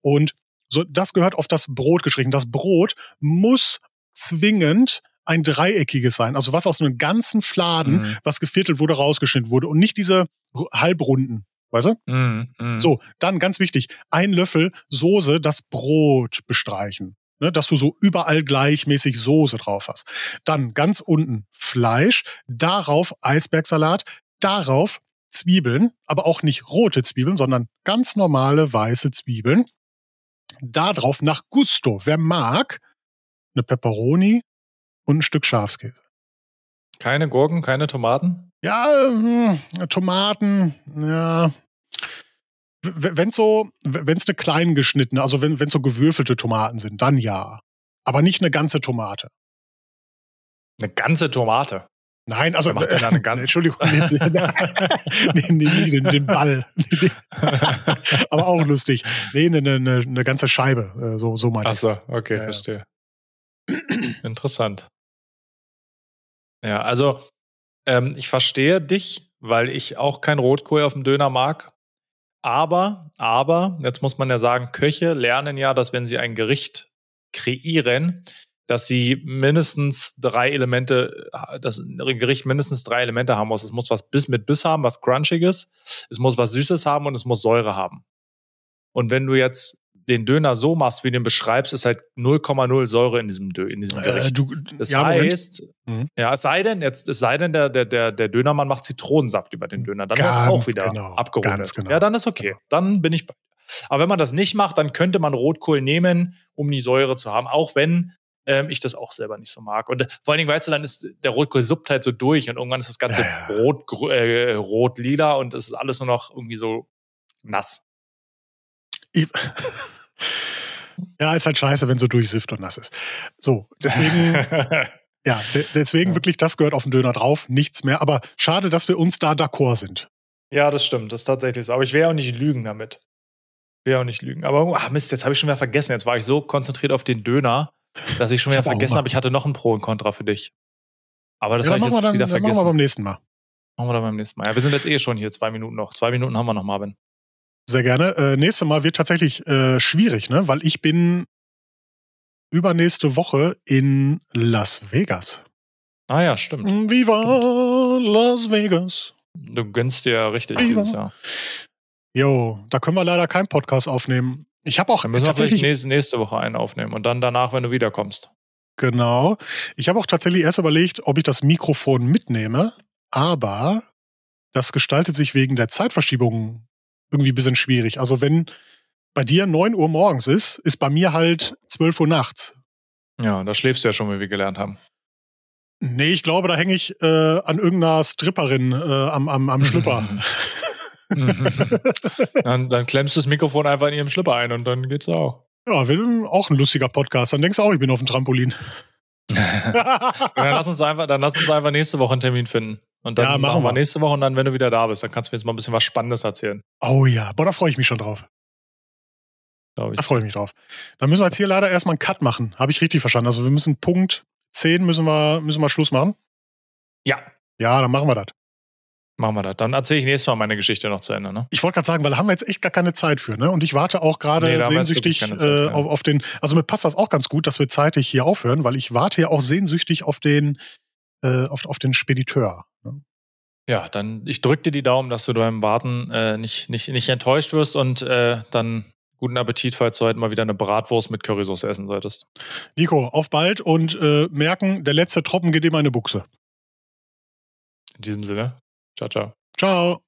Und so, das gehört auf das Brot geschrieben. Das Brot muss zwingend ein dreieckiges sein, also was aus einem ganzen Fladen, Mhm. was geviertelt wurde, rausgeschnitten wurde und nicht diese Ru- halbrunden. Weißt du? Mhm. Mhm. So, dann ganz wichtig, ein Löffel Soße das Brot bestreichen. Ne, dass du so überall gleichmäßig Soße drauf hast. Dann ganz unten Fleisch, darauf Eisbergsalat, darauf Zwiebeln, aber auch nicht rote Zwiebeln, sondern ganz normale weiße Zwiebeln. Darauf nach Gusto, wer mag, eine Pepperoni und ein Stück Schafskäse. Keine Gurken, keine Tomaten? Ja, hm, Tomaten, ja. Wenn so, wenn es eine klein geschnittene, also wenn es so gewürfelte Tomaten sind, dann ja. Aber nicht eine ganze Tomate. Eine ganze Tomate. Nein, also macht da eine ganze- <laughs> Entschuldigung, nee, <laughs> nee, nee, nee, den, den Ball. <laughs> Aber auch lustig. Nee, eine, eine, eine ganze Scheibe, äh, so, so meinte ich. Achso, okay, ja. verstehe. Interessant. Ja, also ähm, ich verstehe dich, weil ich auch kein Rotkohl auf dem Döner mag. Aber, aber, jetzt muss man ja sagen, Köche lernen ja, dass wenn sie ein Gericht kreieren, dass sie mindestens drei Elemente, dass ein Gericht mindestens drei Elemente haben muss. Es muss was Biss mit Biss haben, was Crunchiges, es muss was Süßes haben und es muss Säure haben. Und wenn du jetzt den Döner so machst, wie du ihn beschreibst, ist halt 0,0 Säure in diesem, Dö in diesem Äh, Gericht. du, Das ja, heißt, Mhm. ja, es sei denn, jetzt, es sei denn, der, der, der, der Dönermann macht Zitronensaft über den Döner. Dann ist auch wieder genau, abgerundet. genau. Ja, dann ist okay. Genau. Dann bin ich bei. Aber wenn man das nicht macht, dann könnte man Rotkohl nehmen, um die Säure zu haben, auch wenn ähm, ich das auch selber nicht so mag. Und äh, vor allen Dingen, weißt du, dann ist der Rotkohl suppt halt so durch und irgendwann ist das ganze Ja, ja. Grü- äh, rot-lila und es ist alles nur noch irgendwie so nass. Ich, ja, ist halt scheiße, wenn so durchsifft und nass ist. So, deswegen, <laughs> Ja, deswegen ja. wirklich, das gehört auf den Döner drauf, nichts mehr. Aber schade, dass wir uns da d'accord sind. Ja, das stimmt, das ist tatsächlich so. Aber ich will ja auch nicht lügen damit. Ich will ja auch nicht lügen. Aber ach Mist, jetzt habe ich schon wieder vergessen. Jetzt war ich so konzentriert auf den Döner, dass ich schon wieder ich hab vergessen habe, ich hatte noch ein Pro und Contra für dich. Aber das ja, habe ich jetzt dann, wieder vergessen. Machen wir beim nächsten Mal. Machen wir dann beim nächsten Mal. Ja, wir sind jetzt eh schon hier, zwei Minuten noch. Zwei Minuten haben wir noch, Marvin. Sehr gerne. Äh, nächste Mal wird tatsächlich äh, schwierig, ne? Weil ich bin übernächste Woche in Las Vegas. Ah ja, stimmt. Viva stimmt. Las Vegas. Du gönnst dir ja richtig Viva. dieses Jahr. Jo, da können wir leider keinen Podcast aufnehmen. Ich habe auch dann müssen tatsächlich wir nächste, nächste Woche einen aufnehmen und dann danach, wenn du wiederkommst. Genau. Ich habe auch tatsächlich erst überlegt, ob ich das Mikrofon mitnehme, aber das gestaltet sich wegen der Zeitverschiebung irgendwie ein bisschen schwierig. Also wenn bei dir 9 Uhr morgens ist, ist bei mir halt 12 Uhr nachts. Ja, da schläfst du ja schon, wie wir gelernt haben. Nee, ich glaube, da hänge ich äh, an irgendeiner Stripperin äh, am, am, am Schlüpper. <laughs> <laughs> dann, dann klemmst du das Mikrofon einfach in ihrem Schlüpper ein und dann geht's auch. Ja, wir auch ein lustiger Podcast. Dann denkst du auch, ich bin auf dem Trampolin. Dann, lass uns einfach, dann lass uns einfach nächste Woche einen Termin finden. Und dann ja, machen, machen wir nächste Woche und dann, wenn du wieder da bist, dann kannst du mir jetzt mal ein bisschen was Spannendes erzählen. Oh ja, boah, da freue ich mich schon drauf glaube ich. Da freue ich mich drauf. Dann müssen wir jetzt hier leider erstmal einen Cut machen. Habe ich richtig verstanden? Also wir müssen Punkt 10 müssen wir, müssen wir Schluss machen? Ja. Ja, dann machen wir das. Machen wir das. Dann erzähle ich nächstes Mal meine Geschichte noch zu Ende. Ne? Ich wollte gerade sagen, weil da haben wir jetzt echt gar keine Zeit für. Ne? Und ich warte auch gerade nee, sehnsüchtig äh, auf, auf, den. Also mir passt das auch ganz gut, dass wir zeitig hier aufhören, weil ich warte ja auch sehnsüchtig auf den, äh, auf, auf den Spediteur. Ne? Ja, dann ich drücke dir die Daumen, dass du beim Warten äh, nicht, nicht, nicht enttäuscht wirst und äh, dann Guten Appetit, falls du heute mal wieder eine Bratwurst mit Currysauce essen solltest. Nico, auf bald und äh, merken, der letzte Tropfen geht in meine Buchse. In diesem Sinne, ciao, ciao. Ciao.